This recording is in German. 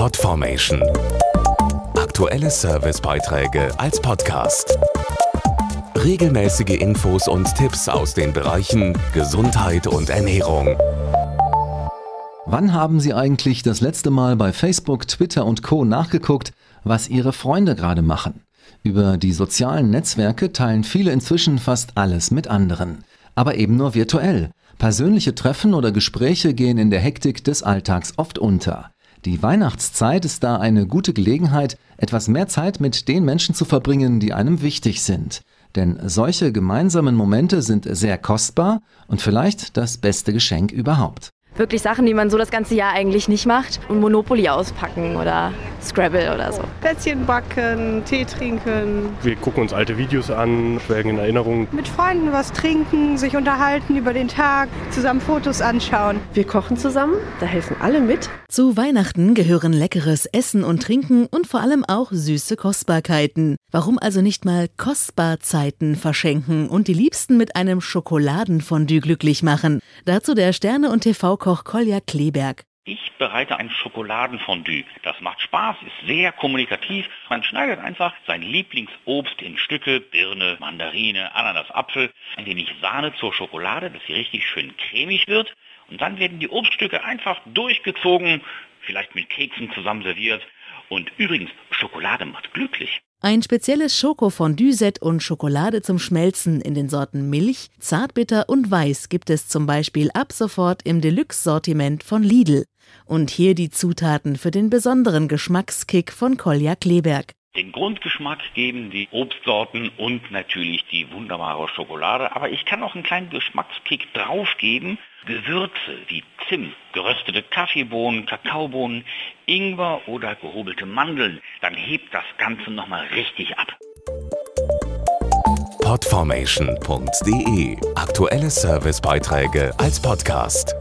Podformation. Aktuelle Servicebeiträge als Podcast. Regelmäßige Infos und Tipps aus den Bereichen Gesundheit und Ernährung. Wann haben Sie eigentlich das letzte Mal bei Facebook, Twitter und Co nachgeguckt, was Ihre Freunde gerade machen? Über die sozialen Netzwerke teilen viele inzwischen fast alles mit anderen, aber eben nur virtuell. Persönliche Treffen oder Gespräche gehen in der Hektik des Alltags oft unter. Die Weihnachtszeit ist da eine gute Gelegenheit, etwas mehr Zeit mit den Menschen zu verbringen, die einem wichtig sind. Denn solche gemeinsamen Momente sind sehr kostbar und vielleicht das beste Geschenk überhaupt wirklich Sachen, die man so das ganze Jahr eigentlich nicht macht. Und Monopoly auspacken oder Scrabble oder so. Plätzchen backen, Tee trinken. Wir gucken uns alte Videos an, schwelgen in Erinnerungen. Mit Freunden was trinken, sich unterhalten über den Tag, zusammen Fotos anschauen. Wir kochen zusammen, da helfen alle mit. Zu Weihnachten gehören leckeres Essen und Trinken und vor allem auch süße Kostbarkeiten. Warum also nicht mal Kostbarzeiten verschenken und die Liebsten mit einem Schokoladenfondue glücklich machen? Dazu der Sterne- und TV-Koch Koch Kolja Kleberg. Ich bereite ein Schokoladenfondue. Das macht Spaß, ist sehr kommunikativ. Man schneidet einfach sein Lieblingsobst in Stücke, Birne, Mandarine, Ananas, Apfel, ein wenig Sahne zur Schokolade, dass sie richtig schön cremig wird. Und dann werden die Obststücke einfach durchgezogen, vielleicht mit Keksen zusammen serviert. Und übrigens, Schokolade macht glücklich. Ein spezielles Schokofondue-Set und Schokolade zum Schmelzen in den Sorten Milch, Zartbitter und Weiß gibt es zum Beispiel ab sofort im Deluxe-Sortiment von Lidl. Und hier die Zutaten für den besonderen Geschmackskick von Kolja Kleberg. Den Grundgeschmack geben die Obstsorten und natürlich die wunderbare Schokolade. Aber ich kann auch einen kleinen Geschmackskick draufgeben. Gewürze wie Zimt, geröstete Kaffeebohnen, Kakaobohnen, Ingwer oder gehobelte Mandeln. Dann hebt das Ganze nochmal richtig ab. Podformation.de Aktuelle Servicebeiträge als Podcast.